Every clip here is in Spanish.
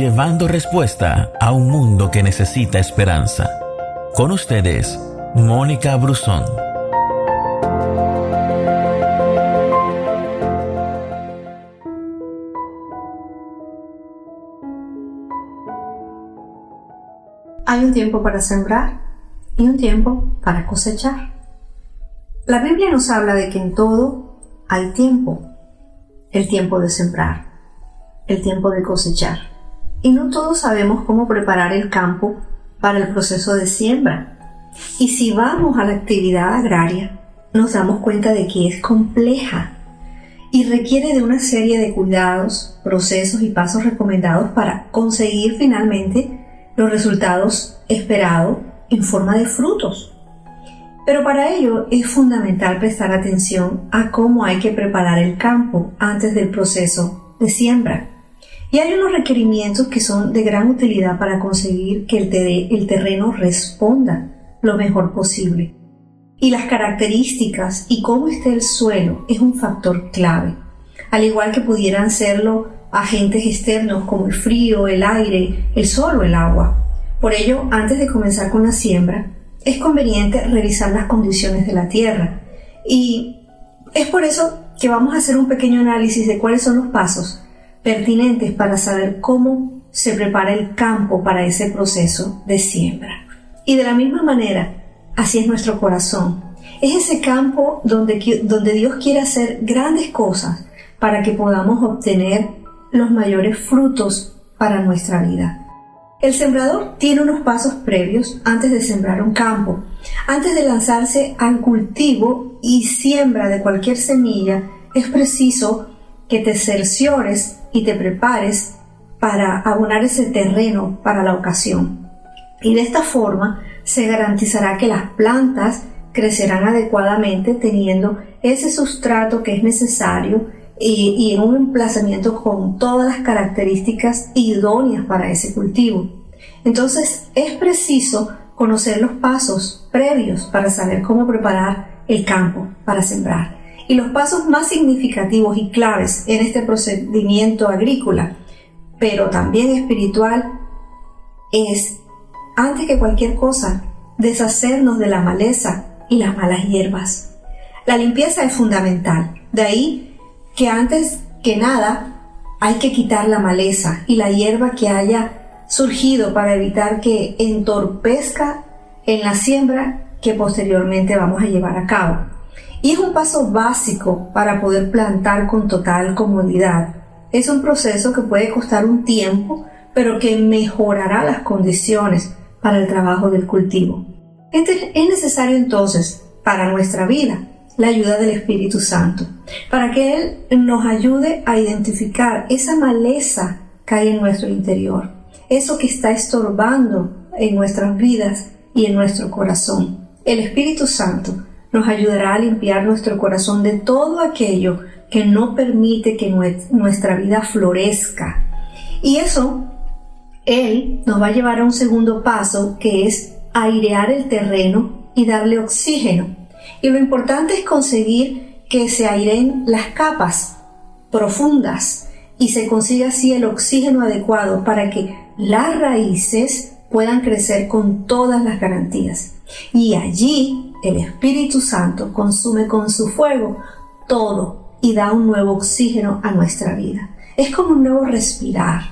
llevando respuesta a un mundo que necesita esperanza. Con ustedes, Mónica Brusón. Hay un tiempo para sembrar y un tiempo para cosechar. La Biblia nos habla de que en todo hay tiempo. El tiempo de sembrar, el tiempo de cosechar. Y no todos sabemos cómo preparar el campo para el proceso de siembra. Y si vamos a la actividad agraria, nos damos cuenta de que es compleja y requiere de una serie de cuidados, procesos y pasos recomendados para conseguir finalmente los resultados esperados en forma de frutos. Pero para ello es fundamental prestar atención a cómo hay que preparar el campo antes del proceso de siembra. Y hay unos requerimientos que son de gran utilidad para conseguir que el, terreno responda lo mejor posible. Y las características y cómo esté el suelo es un factor clave, al igual que pudieran serlo agentes externos como el frío, el aire, el sol o el agua. Por ello, antes de comenzar con la siembra, es conveniente revisar las condiciones de la tierra. Y es por eso que vamos a hacer un pequeño análisis de cuáles son los pasos pertinentes para saber cómo se prepara el campo para ese proceso de siembra. Y de la misma manera, así es nuestro corazón. Es ese campo donde, Dios quiere hacer grandes cosas para que podamos obtener los mayores frutos para nuestra vida. El sembrador tiene unos pasos previos antes de sembrar un campo. Antes de lanzarse al cultivo y siembra de cualquier semilla, es preciso que te cerciores y te prepares para abonar ese terreno para la ocasión. Y de esta forma se garantizará que las plantas crecerán adecuadamente teniendo ese sustrato que es necesario y, en un emplazamiento con todas las características idóneas para ese cultivo. Entonces es preciso conocer los pasos previos para saber cómo preparar el campo para sembrar. Y los pasos más significativos y claves en este procedimiento agrícola, pero también espiritual, es, antes que cualquier cosa, deshacernos de la maleza y las malas hierbas. La limpieza es fundamental. De ahí que antes que nada hay que quitar la maleza y la hierba que haya surgido para evitar que entorpezca en la siembra que posteriormente vamos a llevar a cabo. Y es un paso básico para poder plantar con total comodidad. Es un proceso que puede costar un tiempo, pero que mejorará las condiciones para el trabajo del cultivo. Es necesario entonces, para nuestra vida, la ayuda del Espíritu Santo, para que Él nos ayude a identificar esa maleza que hay en nuestro interior, eso que está estorbando en nuestras vidas y en nuestro corazón. El Espíritu Santo nos ayudará a limpiar nuestro corazón de todo aquello que no permite que nuestra vida florezca. Y eso, Él nos va a llevar a un segundo paso que es airear el terreno y darle oxígeno y lo importante es conseguir que se airen las capas profundas y se consiga así el oxígeno adecuado para que las raíces puedan crecer con todas las garantías. Y allí el Espíritu Santo consume con su fuego todo y da un nuevo oxígeno a nuestra vida. Es como un nuevo respirar.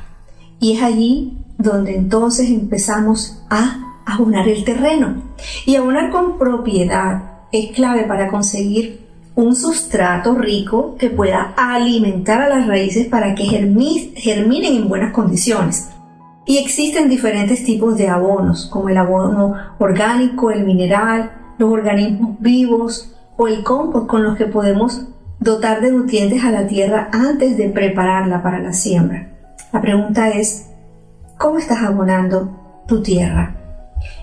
Y es allí donde entonces empezamos a abonar el terreno. Y abonar con propiedad es clave para conseguir un sustrato rico que pueda alimentar a las raíces para que germinen en buenas condiciones. Y existen diferentes tipos de abonos, como el abono orgánico, el mineral, los organismos vivos o el compost con los que podemos dotar de nutrientes a la tierra antes de prepararla para la siembra. La pregunta es, ¿cómo estás abonando tu tierra?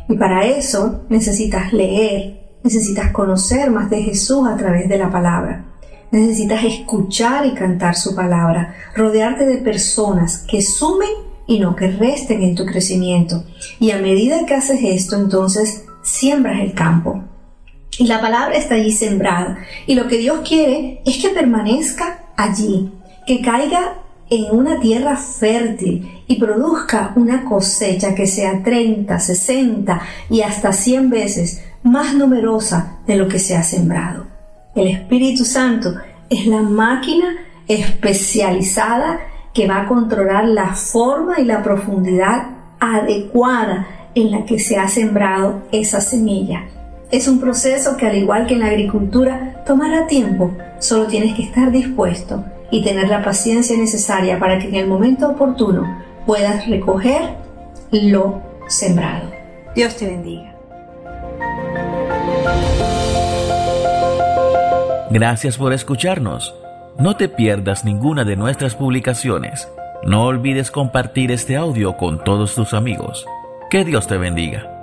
Y para eso necesitas leer, Necesitas conocer más de Jesús a través de la palabra. Necesitas escuchar y cantar su palabra, rodearte de personas que sumen y no que resten en tu crecimiento. Y a medida que haces esto, entonces siembras el campo. Y la palabra está allí sembrada. Y lo que Dios quiere es que permanezca allí, que caiga en una tierra fértil y produzca una cosecha que sea 30, 60 y hasta 100 veces más numerosa de lo que se ha sembrado. El Espíritu Santo es la máquina especializada que va a controlar la forma y la profundidad adecuada en la que se ha sembrado esa semilla. Es un proceso que al igual que en la agricultura tomará tiempo, solo tienes que estar dispuesto y tener la paciencia necesaria para que en el momento oportuno puedas recoger lo sembrado. Dios te bendiga. Gracias por escucharnos. No te pierdas ninguna de nuestras publicaciones. No olvides compartir este audio con todos tus amigos. Que Dios te bendiga.